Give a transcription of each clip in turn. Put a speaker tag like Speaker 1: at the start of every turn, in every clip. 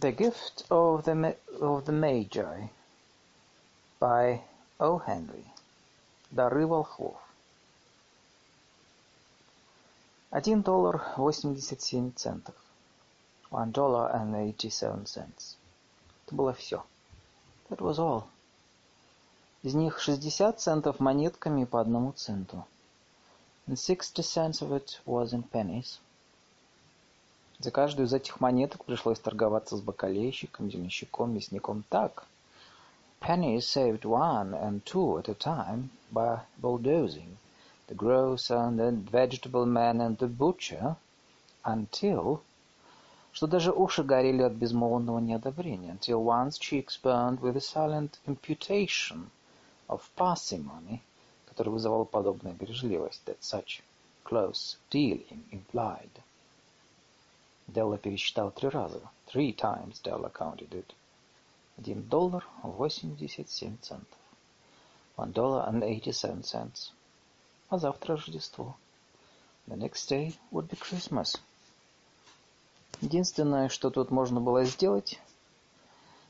Speaker 1: The Gift of the, Ma- of the Magi by O. Henry. Дары волхвов. Один доллар восемьдесят семь центов. One dollar and eighty-seven cents. Это было все. That was all. Из них шестьдесят центов монетками по одному центу. And sixty cents of it was in pennies. За каждую из этих монеток пришлось торговаться с бакалейщиком, денщиком, мясником так. Pennies saved one and two at a time by bulldozing the grocer and the vegetable man and the butcher until что даже уши горели от безмолвного неодобрения, until one's cheeks burned with a silent imputation of parsimony, который вызывал подобная бережливость, that such close dealing implied. Делла пересчитал три раза. Three times Della counted it. Один доллар восемьдесят семь центов. One dollar and eighty-seven cents. А завтра Рождество. The next day would be Christmas. Единственное, что тут можно было сделать,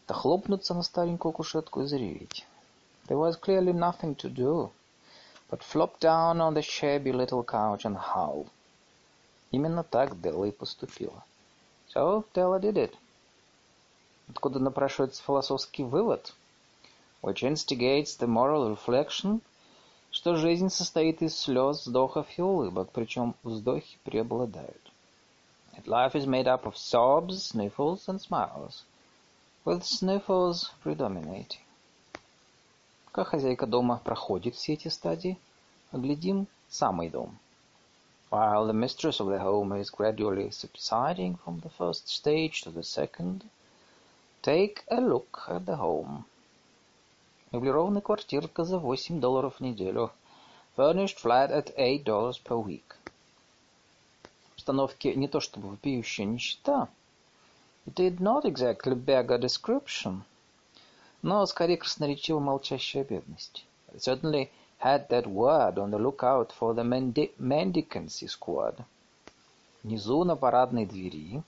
Speaker 1: это хлопнуться на старенькую кушетку и зареветь. There was clearly nothing to do, but flop down on the shabby little couch and howl. Именно так Делла и поступила. So Della did it. Откуда напрашивается философский вывод, which instigates the moral reflection, что жизнь состоит из слез, вздохов и улыбок, причем вздохи преобладают. That life is made up of sobs, sniffles and smiles, with sniffles predominating. Пока хозяйка дома проходит все эти стадии, оглядим самый дом. While the mistress of the home is gradually subsiding from the first stage to the second, take a look at the home. Меблированная квартирка за 8 долларов в неделю. Furnished flat at $8 dollars per week. Обстановки не то чтобы вопиющая нищета. It did not exactly beg a description. Но скорее красноречиво молчащая бедность. It certainly had that word on the lookout for the mendi mendicancy squad. Внизу на парадной двери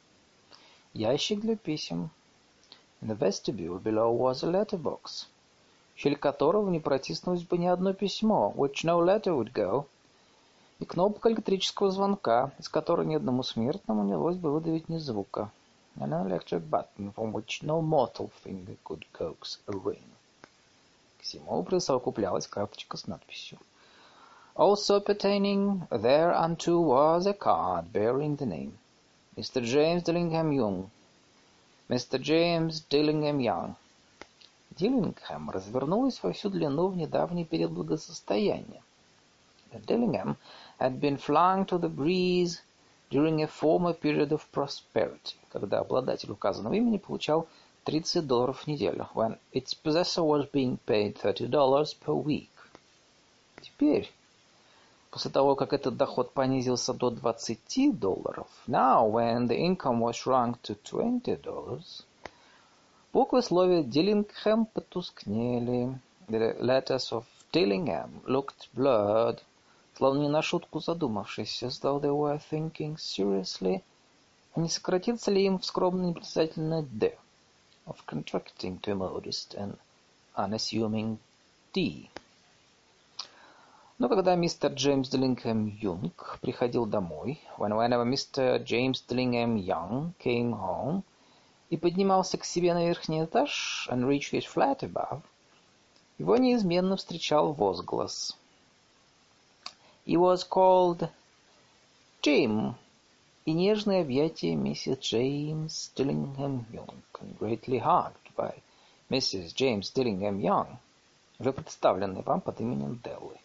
Speaker 1: ящик для писем. In the vestibule below was a letterbox, щель которого не протиснулось бы ни одно письмо, which no letter would go, и кнопка электрического звонка, из которой ни одному смертному не удалось бы выдавить ни звука. An electric button from which no mortal finger could coax a ring. Всему присовокуплялась карточка с надписью. Also pertaining thereunto was a card bearing the name Mr. James Dillingham Young. Mr. James Dillingham Young. Диллингхэм развернулась во всю длину в недавний период благосостояния. Dillingham had been flung to the breeze during a former period of prosperity, когда обладатель указанного имени получал 30 долларов в неделю, when its possessor was being paid $30 dollars per week. Теперь, после того, как этот доход понизился до 20 долларов, now when the income was shrunk to 20 dollars, буквы слова Диллингхэм потускнели. The letters of Dillingham looked blurred, словно не на шутку задумавшись, as though they were thinking seriously, а не сократится ли им в скромно непритязательное «Д», of contracting to a modest and unassuming D. Но когда мистер Джеймс Диллингхэм Юнг приходил домой, when whenever Mr. James Dillingham Young came home, и поднимался к себе на верхний этаж, and reached his flat above, его неизменно встречал возглас. He was called Jim, и нежные объятия миссис Джеймс Диллингхэм Young, and greatly hugged by Mrs. James Dillingham Young, уже представленный вам под именем Деллы.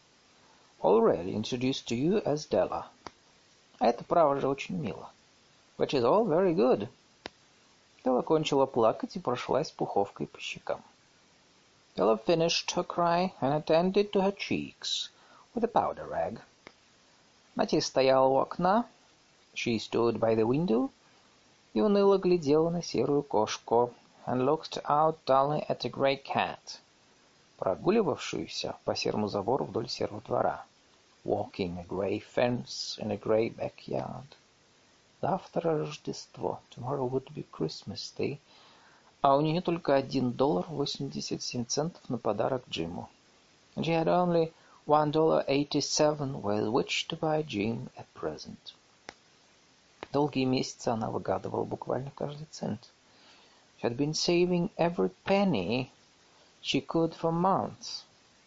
Speaker 1: Already introduced to you as Della. А это, право же, очень мило. Which is all very good. Делла кончила плакать и прошлась пуховкой по щекам. Della finished her cry and attended to her cheeks with a powder rag. Матери стояла у окна, she stood by the window, и уныло глядела на серую кошку, and looked out dully at a grey cat, прогуливавшуюся по серому забору вдоль серого двора, walking a grey fence in a grey backyard. Завтра Рождество, tomorrow would be Christmas Day, А у нее только один доллар восемьдесят семь центов на подарок Джиму. And she had only one dollar eighty-seven with which to buy Jim a present. Долгие месяцы она выгадывала буквально каждый цент. She had been saving every penny she could for months.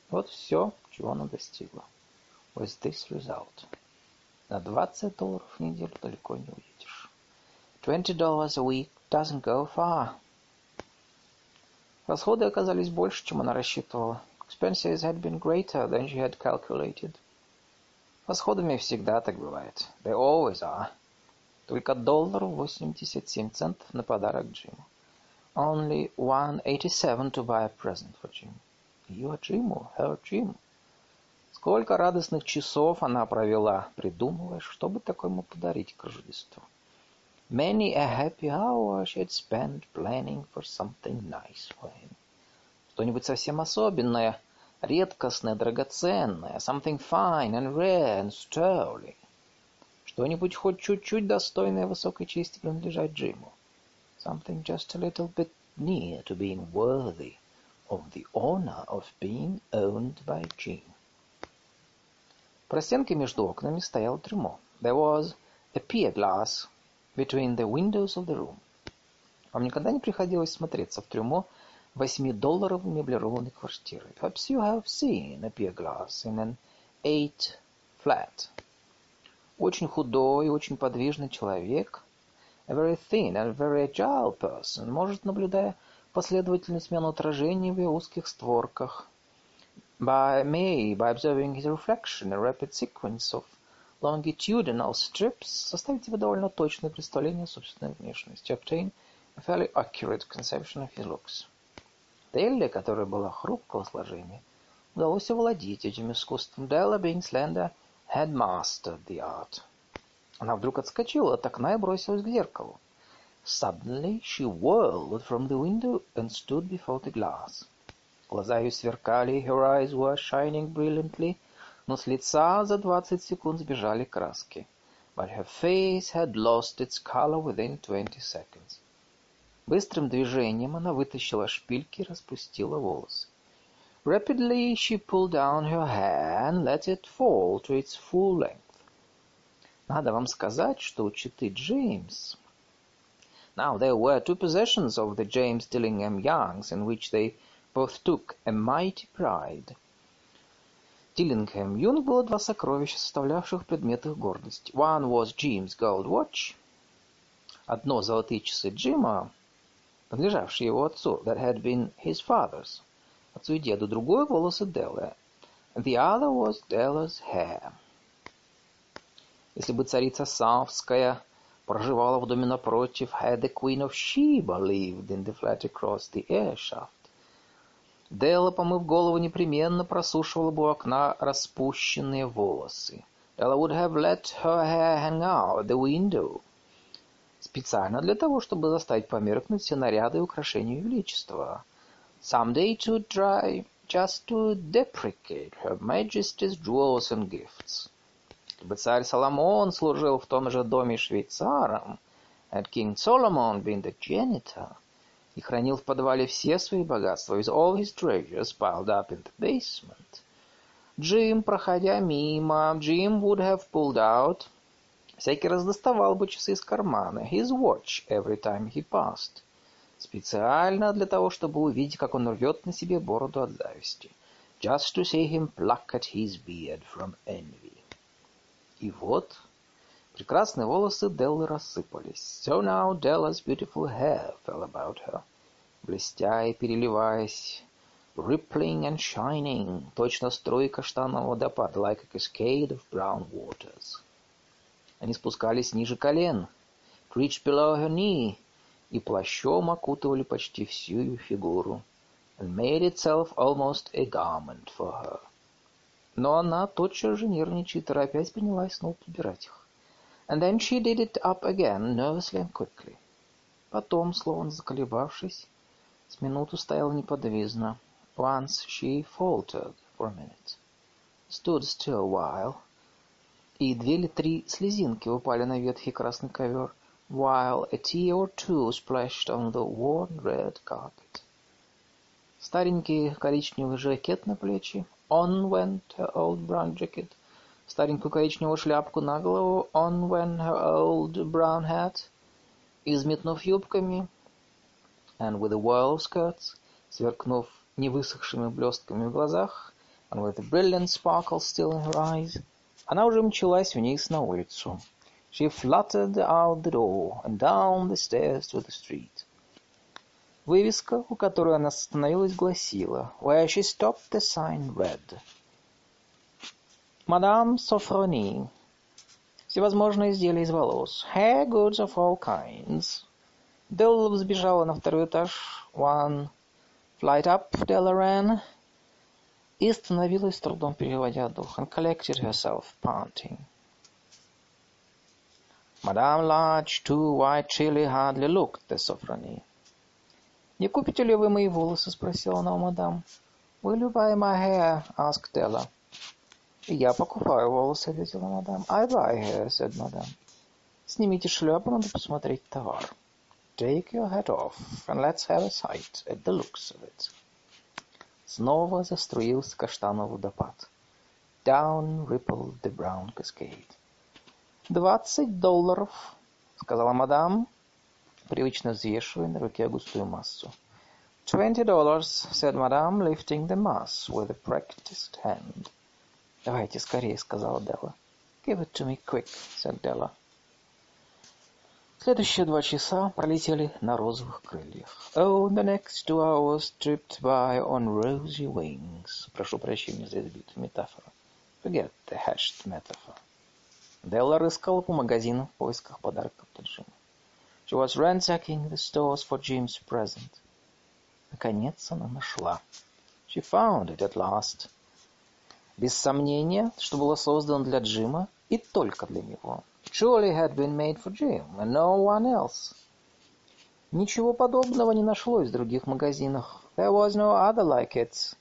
Speaker 1: Вот все, чего она достигла. With this result. На 20 долларов в неделю далеко не уедешь. Twenty dollars a week doesn't go far. Расходы оказались больше, чем она рассчитывала. Expenses had been greater than she had calculated. Расходами всегда так бывает. They always are. Только доллар восемьдесят семь центов на подарок Джиму. Only one eighty-seven to buy a present for Jim. Ее Джиму, her Jim. Сколько радостных часов она провела, придумывая, что бы такое ему подарить к Рождеству. Many a happy hour she had spent planning for something nice for him. Что-нибудь совсем особенное, редкостное, драгоценное, something fine and rare and sterling. Что-нибудь хоть чуть-чуть достойное высокой чести принадлежать Джиму. Something just a little bit near to being worthy of the honor of being owned by Jim. В стенке между окнами стоял трюмо. There was a pier glass between the windows of the room. Вам никогда не приходилось смотреться в трюмо восьмидолларовой меблированной квартиры? Perhaps you have seen a pier glass in an eight flat. Очень худой очень подвижный человек, a very thin and very agile person, может, наблюдая последовательную смену отражений в ее узких створках, by may, by observing his reflection, a rapid sequence of longitudinal strips составить себе довольно точное представление о собственной внешности, obtain a fairly accurate conception of his looks. Делле, которая была хрупкого сложения, удалось овладеть этим искусством. Della, being slender, had mastered the art. Она вдруг отскочила от окна и бросилась к зеркалу. Suddenly she whirled from the window and stood before the glass. Глаза ее сверкали, her eyes were shining brilliantly, но с лица за двадцать секунд сбежали краски. But her face had lost its color within twenty seconds. Быстрым движением она вытащила шпильки и распустила волосы. Rapidly she pulled down her hair and let it fall to its full length. Надо вам сказать, что у читы Джеймс... Now there were two possessions of the James Dillingham Youngs in which they both took a mighty pride — Тиллингхэм Юнг было два сокровища, составлявших предмет их гордости. One was Jim's gold watch. Одно золотые часы Джима, принадлежавшие его отцу, that had been his father's. Отцу и деду. Другое волосы Делла. The other was Della's hair. Если бы царица Савская проживала в доме напротив, had the queen of Sheba lived in the flat across the air shaft, Делла, помыв голову, непременно просушивала бы у окна распущенные волосы. Della would have let her hair hang out the window. Специально для того, чтобы заставить померкнуть все наряды и украшения величества. Someday to dry, just to deprecate her majesty's jewels and gifts. Чтобы царь Соломон служил в том же доме швейцаром, had King Solomon been the janitor, и хранил в подвале все свои богатства, with all his treasures piled up in the basement. Джим, проходя мимо, Джим would have pulled out, всякий раз доставал бы часы из кармана, his watch every time he passed, Специально для того, чтобы увидеть, как он рвет на себе бороду от зависти, just to see him pluck at his beard from envy. И вот Прекрасные волосы Деллы рассыпались. So now Della's beautiful hair fell about her, блестя и переливаясь, rippling and shining, точно струи каштанового водопада, like a cascade of brown waters. Они спускались ниже колен, reached below her knee, и плащом окутывали почти всю ее фигуру, and made itself almost a garment for her. Но она тотчас же нервничая, торопясь, принялась снова подбирать их. And then she did it up again, nervously and quickly. Потом, словно заколебавшись, с минуту стояла неподвижно. Once she faltered for a minute. Stood still a while. И две или три слезинки упали на ветхий красный ковер. while a tear or two splashed on the worn red carpet. Старенький коричневый жакет на плечи. On went her old brown jacket. Старенькую коричневую шляпку на голову. On went her old brown hat. И взметнув юбками, and with a whirl of skirts, сверкнув невысохшими блестками в глазах, and with a brilliant sparkle still in her eyes, она уже мчалась вниз на улицу. She fluttered out the door and down the stairs to the street. Вывеска, у которой она остановилась, гласила «Where she stopped the sign read» «Мадам Софрони» всевозможные изделия из волос «Hair goods of all kinds» Делла взбежала на второй этаж «One flight up» Della ran и остановилась, с трудом переводя дух, and collected herself, panting. Madame Larch, too white chili hardly looked the Sophronie. «Не купите ли вы мои волосы?» — спросила она у мадам. «Will you buy my hair?» — asked Della. «Я покупаю волосы», — ответила мадам. «I buy hair», — said мадам. «Снимите шляпу, надо посмотреть товар». «Take your hat off, and let's have a sight at the looks of it». Снова заструился каштановый водопад. Down rippled the brown cascade. «Двадцать долларов», — сказала мадам, привычно взвешивая на руке густую массу. «Twenty dollars», — said madame, lifting the mass with a practiced hand. «Давайте скорее», — сказала Делла. «Give it to me quick», — said Della. Следующие два часа пролетели на розовых крыльях. Oh, the next two hours tripped by on rosy wings. Прошу прощения за избитую метафору. Forget the hashed metaphor. Делла рыскала по магазинам в поисках подарков для Джима. She was ransacking the stores for Jim's present. Наконец она нашла. She found it at last. Без сомнения, что было создано для Джима и только для него. Surely had been made for Jim and no one else. Ничего подобного не нашлось в других магазинах. There was no other like it.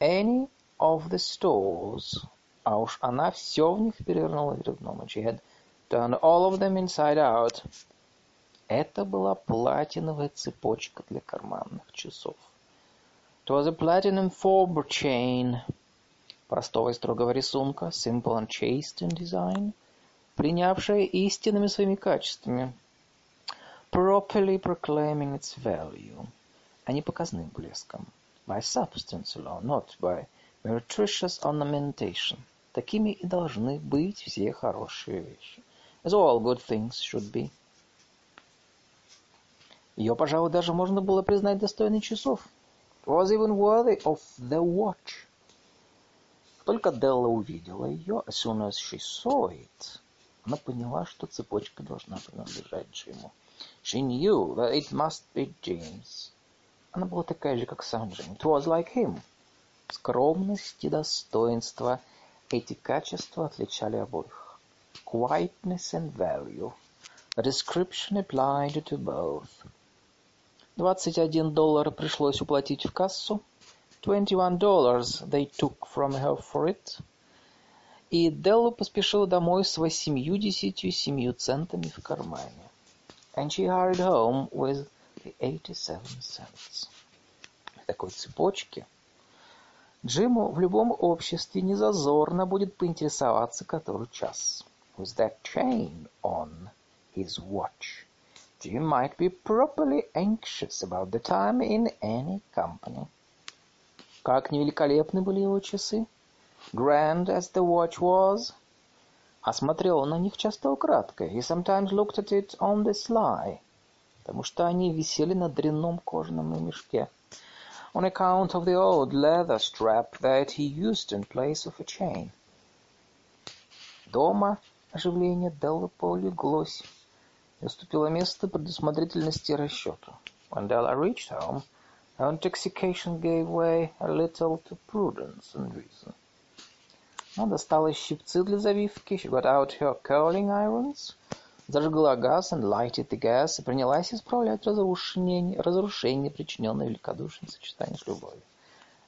Speaker 1: Any of the stores. А уж она все в них перевернула вверх дном. She had turned all of them inside out. Это была платиновая цепочка для карманных часов. It was a platinum fob chain. Простого и строгого рисунка, simple and chaste in design, принявшая истинными своими качествами, properly proclaiming its value, а не показным блеском, by substance alone, not by meretricious ornamentation. Такими и должны быть все хорошие вещи. As all good things should be. Ее, пожалуй, даже можно было признать достойной часов. Was even worthy of the watch. Только Делла увидела ее, as soon as she saw it, она поняла, что цепочка должна принадлежать Джиму. She knew that it must be James. Она была такая же, как сам Джим. It was like him. Скромность и достоинство – эти качества отличали обоих. Quietness and value. A description applied to both. Двадцать один доллар пришлось уплатить в кассу. Twenty-one dollars they took from her for it. И Делла поспешила домой с восемью-десятью семью центами в кармане. And she hurried home with the eighty-seven cents. В такой цепочке Джиму в любом обществе незазорно будет поинтересоваться, который час. With that chain on his watch. Jim might be properly anxious about the time in any company. Как невеликолепны были его часы! Grand as the watch was, осмотрел он на них часто украдкой. He sometimes looked at it on the sly, потому что они висели на дрянном кожаном мешке. On account of the old leather strap that he used in place of a chain. Дома оживление Делла полеглось и уступило место предусмотрительности и расчету. When Della reached home, her intoxication gave way a little to prudence and reason. Она достала щипцы для завивки. She got out her curling irons, зажгла газ and lighted the gas и принялась исправлять разрушение, разрушение причиненное великодушием сочетания с любовью.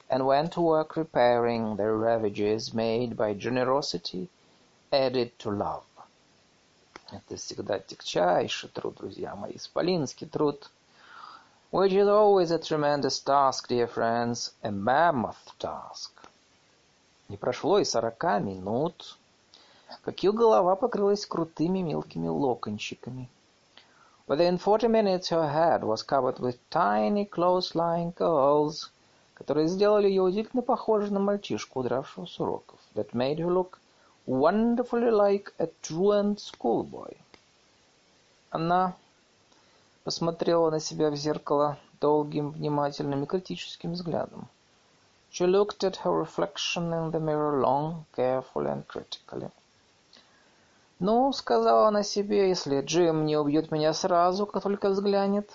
Speaker 1: And went to work repairing the ravages made by generosity added to love. Это всегда тягчайший труд, друзья мои, исполинский труд. Which is always a tremendous task, dear friends, a mammoth task. Не прошло и сорока минут, как ее голова покрылась крутыми мелкими локончиками. Within forty minutes her head was covered with tiny close-lying curls, которые сделали ее удивительно похожей на мальчишку, удравшего с уроков. That made her look wonderfully like a truant schoolboy. Она посмотрела на себя в зеркало долгим, внимательным и критическим взглядом. She looked at her reflection in the mirror long, carefully and critically. «Ну, — сказала она себе, — если Джим не убьет меня сразу, как только взглянет,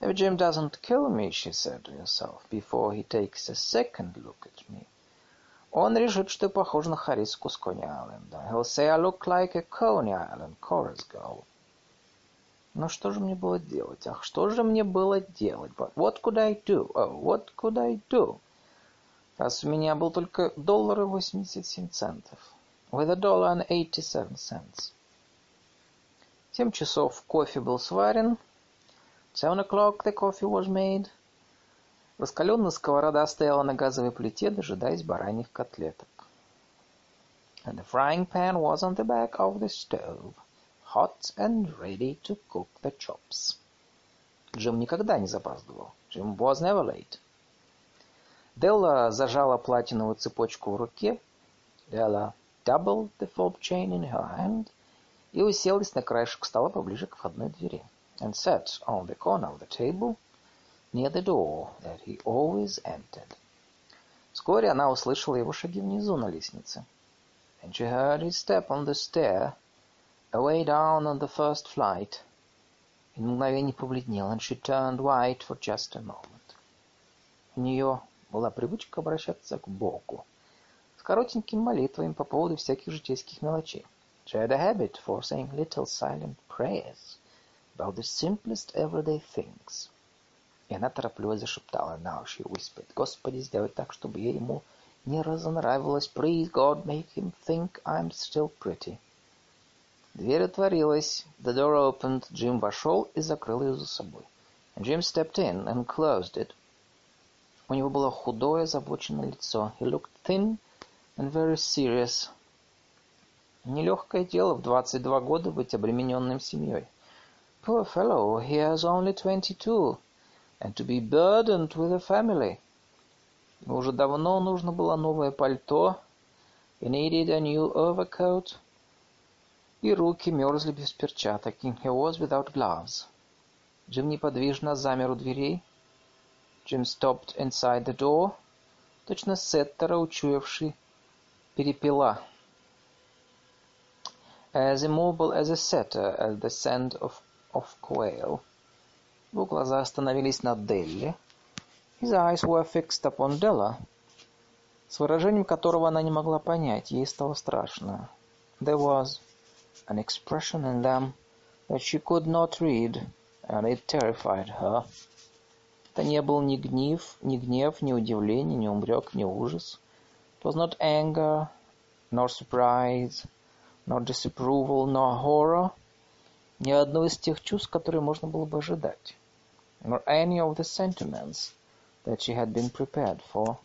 Speaker 1: If Jim doesn't kill me, she said to herself, before he takes a second look at me, он решит, что похож на Хариску с Coney Island. He'll say I look like a Coney Island chorus girl. Ну что же мне было делать? Ах, что же мне было делать? But what could I do? Oh, what could I do? Раз у меня был только доллар и 87 центов. With a dollar and 87 cents. Семь часов кофе был сварен, Seven o'clock the coffee was made. Раскаленная сковорода стояла на газовой плите, дожидаясь бараньих котлеток. And the frying pan was on the back of the stove, hot and ready to cook the chops. Джим никогда не запаздывал. Jim was never late. Делла зажала платиновую цепочку в руке. Della doubled the fob chain in her hand и уселась на краешек стола поближе к входной двери and sat on the corner of the table near the door that he always entered. Вскоре она услышала его шаги внизу на лестнице. And she heard his step on the stair, away down on the first flight. И на мгновение побледнела, and she turned white for just a moment. У нее была привычка обращаться к Богу с коротенькими молитвами по поводу всяких житейских мелочей. She had a habit for saying little silent prayers about the simplest everyday things. И она торопливо зашептала. Now she whispered. Господи, сделай так, чтобы я ему не разонравилась. Please, God, make him think I'm still pretty. Дверь отворилась. The door opened. Джим вошел и закрыл ее за собой. And Jim stepped in and closed it. У него было худое, озабоченное лицо. He looked thin and very serious. Нелегкое дело в 22 года быть обремененным семьей. Poor fellow, he has only twenty-two, and to be burdened with a family. Уже давно нужно было новое пальто. He needed a new overcoat. И руки мерзли без перчаток. He was without gloves. Джим неподвижно замер у дверей. Jim stopped inside the door, точно сеттера, учуявший перепела. As immobile as a setter at the scent of of quail. Его глаза остановились на Делле. His eyes were fixed upon Della, с выражением которого она не могла понять. Ей стало страшно. There was an expression in them that she could not read, and it terrified her. Это не был ни гнев, ни гнев, ни удивление, ни умрек, ни ужас. It was not anger, nor surprise, nor disapproval, nor horror. ни одно из тех чувств, которые можно было бы ожидать. Nor any of the sentiments that she had been prepared for.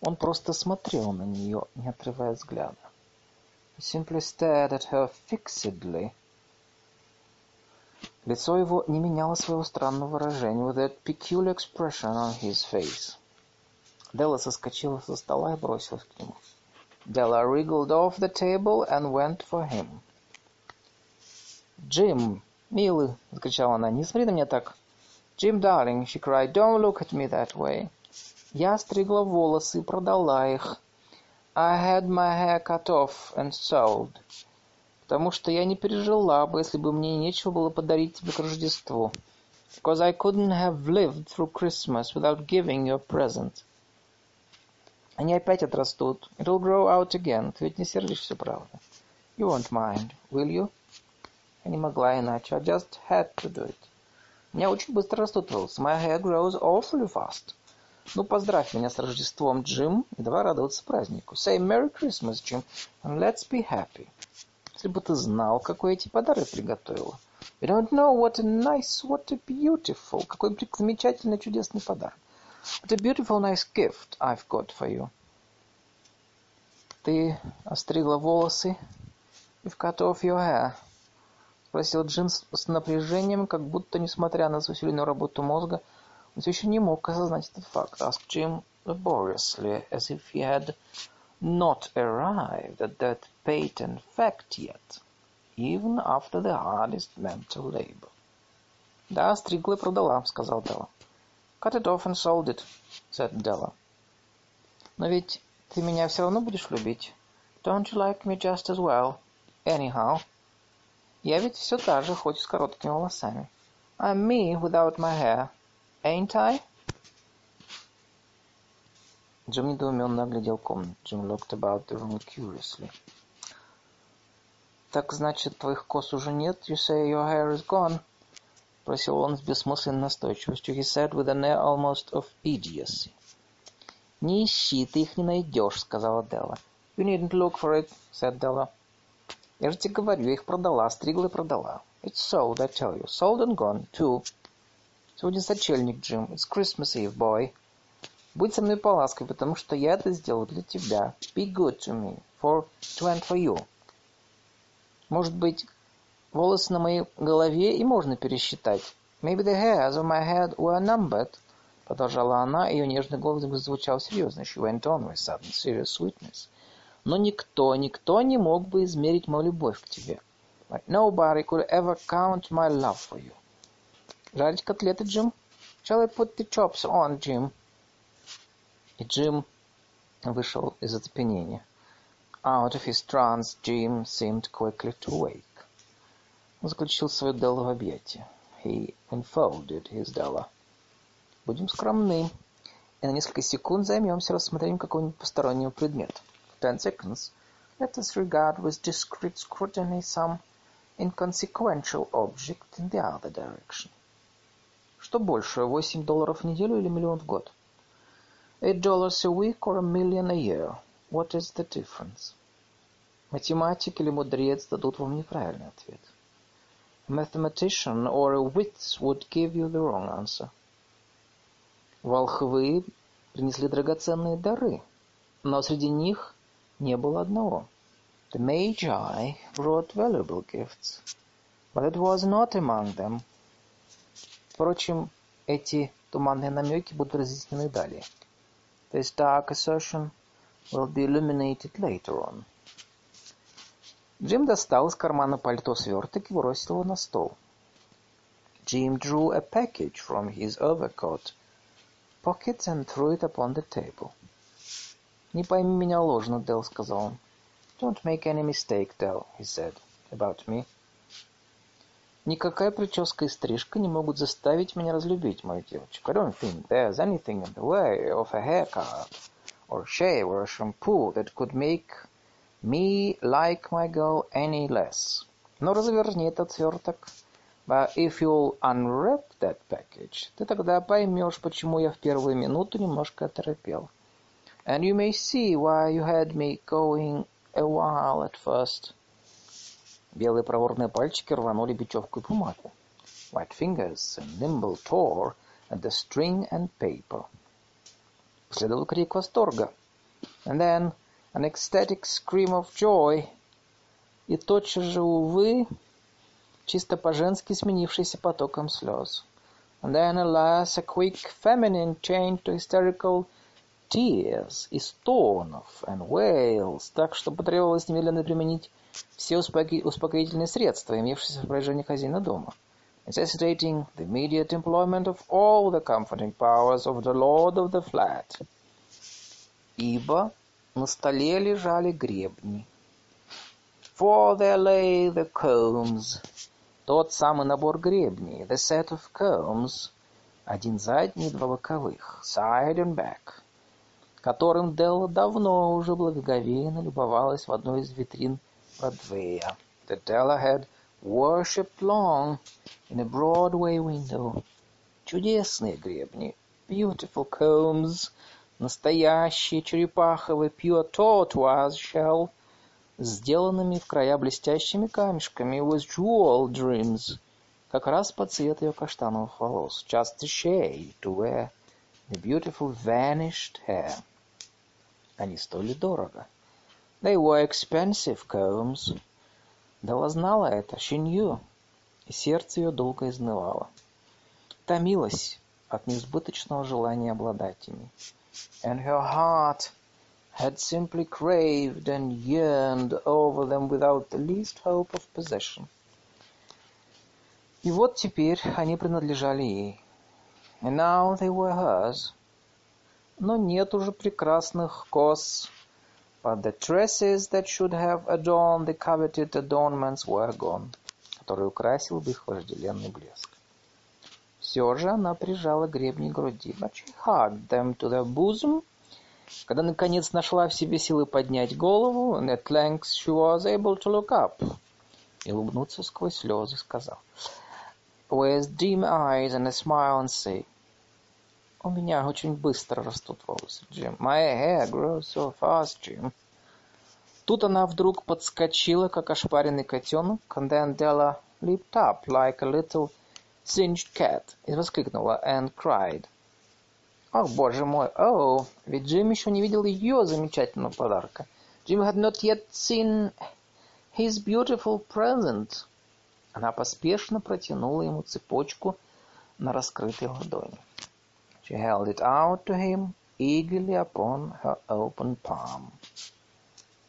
Speaker 1: Он просто смотрел на нее, не отрывая взгляда. He simply stared at her fixedly. Лицо его не меняло своего странного выражения, with that peculiar expression on his face. Делла соскочила со стола и бросилась к нему. Della wriggled off the table and went for him. «Джим, милый!» — закричала она. «Не смотри на меня так!» «Jim, darling!» — she cried. «Don't look at me that way!» Я стригла волосы и продала их. I had my hair cut off and sold. Потому что я не пережила бы, если бы мне нечего было подарить тебе к Рождеству. Because I couldn't have lived through Christmas without giving you a present. Они опять отрастут. It'll grow out again. Ты ведь не сердишься, правда? You won't mind, will you? Я не могла иначе. I just had to do it. У меня очень быстро растут волосы. My hair grows awfully fast. Ну, поздравь меня с Рождеством, Джим, и давай радоваться празднику. Say Merry Christmas, Jim, and let's be happy. Если бы ты знал, какой я тебе подарок приготовила. You don't know what a nice, what a beautiful, какой замечательный, чудесный подарок. What a beautiful, nice gift I've got for you. Ты остригла волосы. You've cut off your hair. Спросил Джин с напряжением, как будто, несмотря на усиленную работу мозга, он все еще не мог осознать этот факт. Asked Jim laboriously, as if he had not arrived at that patent fact yet, even after the hardest mental labor. «Да, стригла и продала», — сказал Делла. «Cut it off and sold it», — said Della. «Но ведь ты меня все равно будешь любить. Don't you like me just as well? Anyhow. Я ведь все та же, хоть и с короткими волосами. I'm me without my hair. Ain't I?» Джим недоуменно оглядел комнату. Джим looked about the room curiously. «Так, значит, твоих кос уже нет? You say your hair is gone?» Спросил он с бессмысленной настойчивостью. He said with an air almost of idiocy. «Не ищи, ты их не найдешь», — сказала Делла. «You needn't look for it», — said Della. «Я же тебе говорю, их продала, стригла и продала». «It's sold, I tell you. Sold and gone, too». «Сегодня сочельник, Джим. It's Christmas Eve, boy». Будь со мной полаской, потому что я это сделал для тебя. Be good to me, for to and for you. Может быть, волосы на моей голове и можно пересчитать. Maybe the hairs of my head were numbered. Продолжала она, ее нежный голос звучал серьезно. She went on with sudden serious sweetness. Но никто, никто не мог бы измерить мою любовь к тебе. But nobody could ever count my love for you. Жарить котлеты, Джим? Shall I put the chops on, Jim? И Джим вышел из оцепенения. Out of his trance, Jim seemed quickly to wake. Заключил свою Делла в объятия. He enfolded his Della. Будем скромны. И на несколько секунд займемся рассмотрением какого-нибудь постороннего предмета. Ten seconds. Let us regard with discreet scrutiny some inconsequential object in the other direction. Что больше, 8 долларов в неделю или миллион в год? Eight dollars a week or a million a year? What is the difference? Математик или мудрец дадут вам неправильный ответ. A mathematician or a wit would give you the wrong answer. Волхвы принесли драгоценные дары, но среди них не было одного. The Magi brought valuable gifts, but it was not among them. Впрочем, эти туманные намеки будут разъяснены далее. This dark assertion will be illuminated later on. Джим достал из кармана пальто сверток и бросил его на стол. Jim drew a package from his overcoat pocket and threw it upon the table. «Не пойми меня ложно, Дэл», — сказал он. «Don't make any mistake, Dell», he said, «about me». Никакая прическа и стрижка не могут заставить меня разлюбить мою девочку. I don't think there's anything in the way of a haircut, or shave, or a shampoo that could make me like my girl any less. Но разверни этот сверток. But if you'll unwrap that package, ты тогда поймешь, почему я в первую минуту немножко оторопел. And you may see why you had me going a while at first. Белые проворные пальчики рванули бечевку и бумагу. White fingers and nimble tore at the string and paper. Последовал крик восторга. And then an ecstatic scream of joy. И тотчас же, увы, чисто по-женски сменившийся потоком слез. And then, alas, a quick feminine change to hysterical tears и стонов and wails, так что потребовалось немедленно применить все успокоительные средства, имевшиеся в распоряжении хозяина дома, necessitating the immediate employment of all the comforting powers of the lord of the flat. Ибо на столе лежали гребни. For there lay the combs, тот самый набор гребней, the set of combs, один задний, два боковых, side and back, которым Делла давно уже благоговейно любовалась в одной из витрин Broadway that Della had worshipped long in a Broadway window. Чудесные гребни, beautiful combs, настоящие черепаховые pure tortoise shell, сделанными в края блестящими камешками, with jewel dreams, как раз под цвет ее каштановых волос, just a shade to wear the beautiful vanished hair. Они стоили дорого. They were expensive combs. Дала знала это, she knew, и сердце ее долго изнывало. Томилась от неизбыточного желания обладать ими. And her heart had simply craved and yearned over them without the least hope of possession. И вот теперь они принадлежали ей. And now they were hers. Но нет уже прекрасных кос, but the tresses that should have adorned the coveted adornments were gone, который украсил бы их вожделенный блеск. Все же она прижала гребни груди, but she hugged them to the bosom, когда наконец нашла в себе силы поднять голову, and at length she was able to look up, и улыбнуться сквозь слезы, сказал, with dim eyes and a smile and say, у меня очень быстро растут волосы, Джим. My hair grows so fast, Jim. Тут она вдруг подскочила, как ошпаренный котенок, and then Della leaped up like a little singed cat, и воскликнула, and cried. Ах, боже мой, oh, ведь Джим еще не видел ее замечательного подарка. Jim had not yet seen his beautiful present. Она поспешно протянула ему цепочку на раскрытой ладони. She held it out to him eagerly upon her open palm.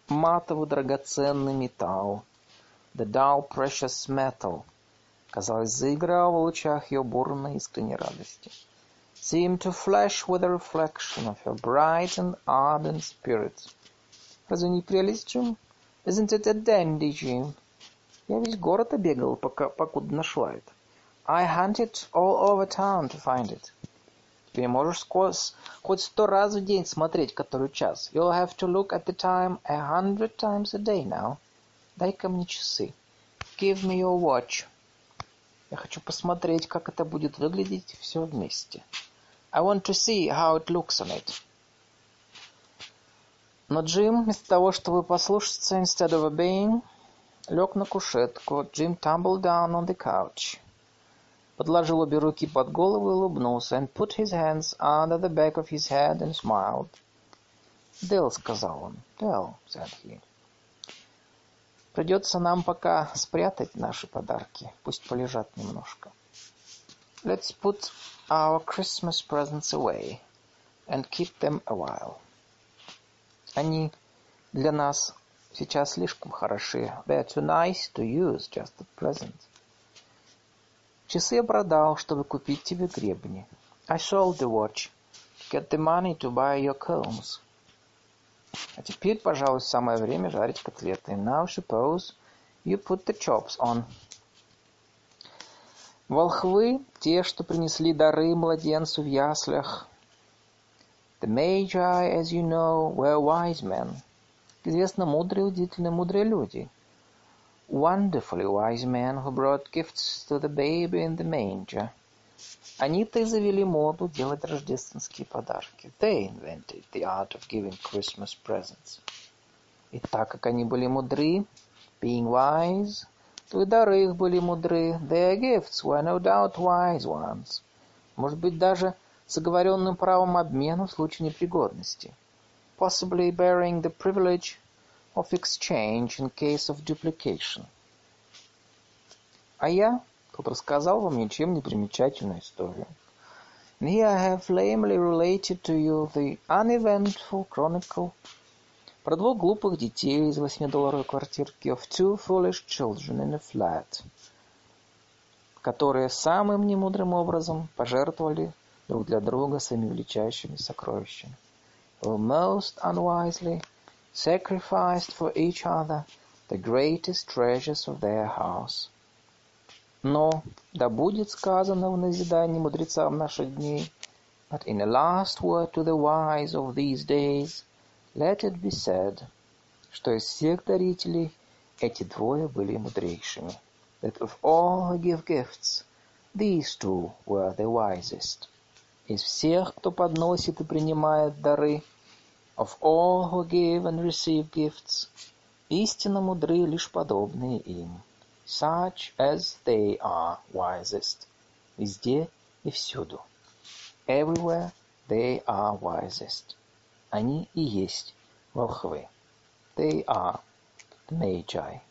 Speaker 1: Матовый драгоценный металл, the dull precious metal, казалось, заиграл в лучах ее бурной искренней радости. seemed to flash with a reflection of her bright and ardent spirit. Разве не прелесть, Джим? Isn't it a dandy, Jim? Я весь город обегал, пока, покуда нашла это. I hunted all over town to find it. Ты можешь сквозь, хоть сто раз в день смотреть, который час. You'll have to look at the time a hundred times a day now. Дай-ка мне часы. Give me your watch. Я хочу посмотреть, как это будет выглядеть все вместе. I want to see how it looks on it. Но Джим, вместо того, чтобы послушаться, instead of obeying, лег на кушетку. Джим tumbled down on the couch. Подложил обе руки под голову и улыбнулся, and put his hands under the back of his head and smiled. «Дэл», — сказал он, — «Дэл», — said he. «Придется нам пока спрятать наши подарки, пусть полежат немножко». Let's put our Christmas presents away and keep them a while. Они для нас сейчас слишком хороши. They're too nice to use just at present. Часы я продал, чтобы купить тебе гребни. I sold the watch to get the money to buy your combs. А теперь, пожалуй, самое время жарить котлеты. Now suppose you put the chops on. Волхвы, те, что принесли дары младенцу в яслях. The Magi, as you know, were wise men. Известно, мудрые, удивительно мудрые люди. Wonderfully wise men who brought gifts to the baby in the manger. Они-то и завели моду делать рождественские подарки. They invented the art of giving Christmas presents. И так как они были мудры, being wise, то и дары их были мудры. Their gifts were no doubt wise ones. Может быть, даже с оговоренным правом обмена в случае непригодности. Possibly bearing the privilege of exchange in case of duplication. А я тут рассказал вам ничем не примечательную историю. And here I have lamely related to you the uneventful chronicle про двух глупых детей из восьмидолларовой квартирки of two foolish children in a flat, которые самым немудрым образом пожертвовали друг для друга своими величайшими сокровищами. Who most unwisely sacrificed for each other the greatest treasures of their house. Но, да будет сказано в назидании мудрецам наших дней, but in a last word to the wise of these days, Let it be said, что из всех дарителей эти двое были мудрейшими. That of all who give gifts, these two were the wisest. Из всех, кто подносит и принимает дары, of all who give and receive gifts, Истинно мудры лишь подобные им. Such as they are wisest. Везде и всюду. Everywhere they are wisest. Они и есть волхвы. They are the magi.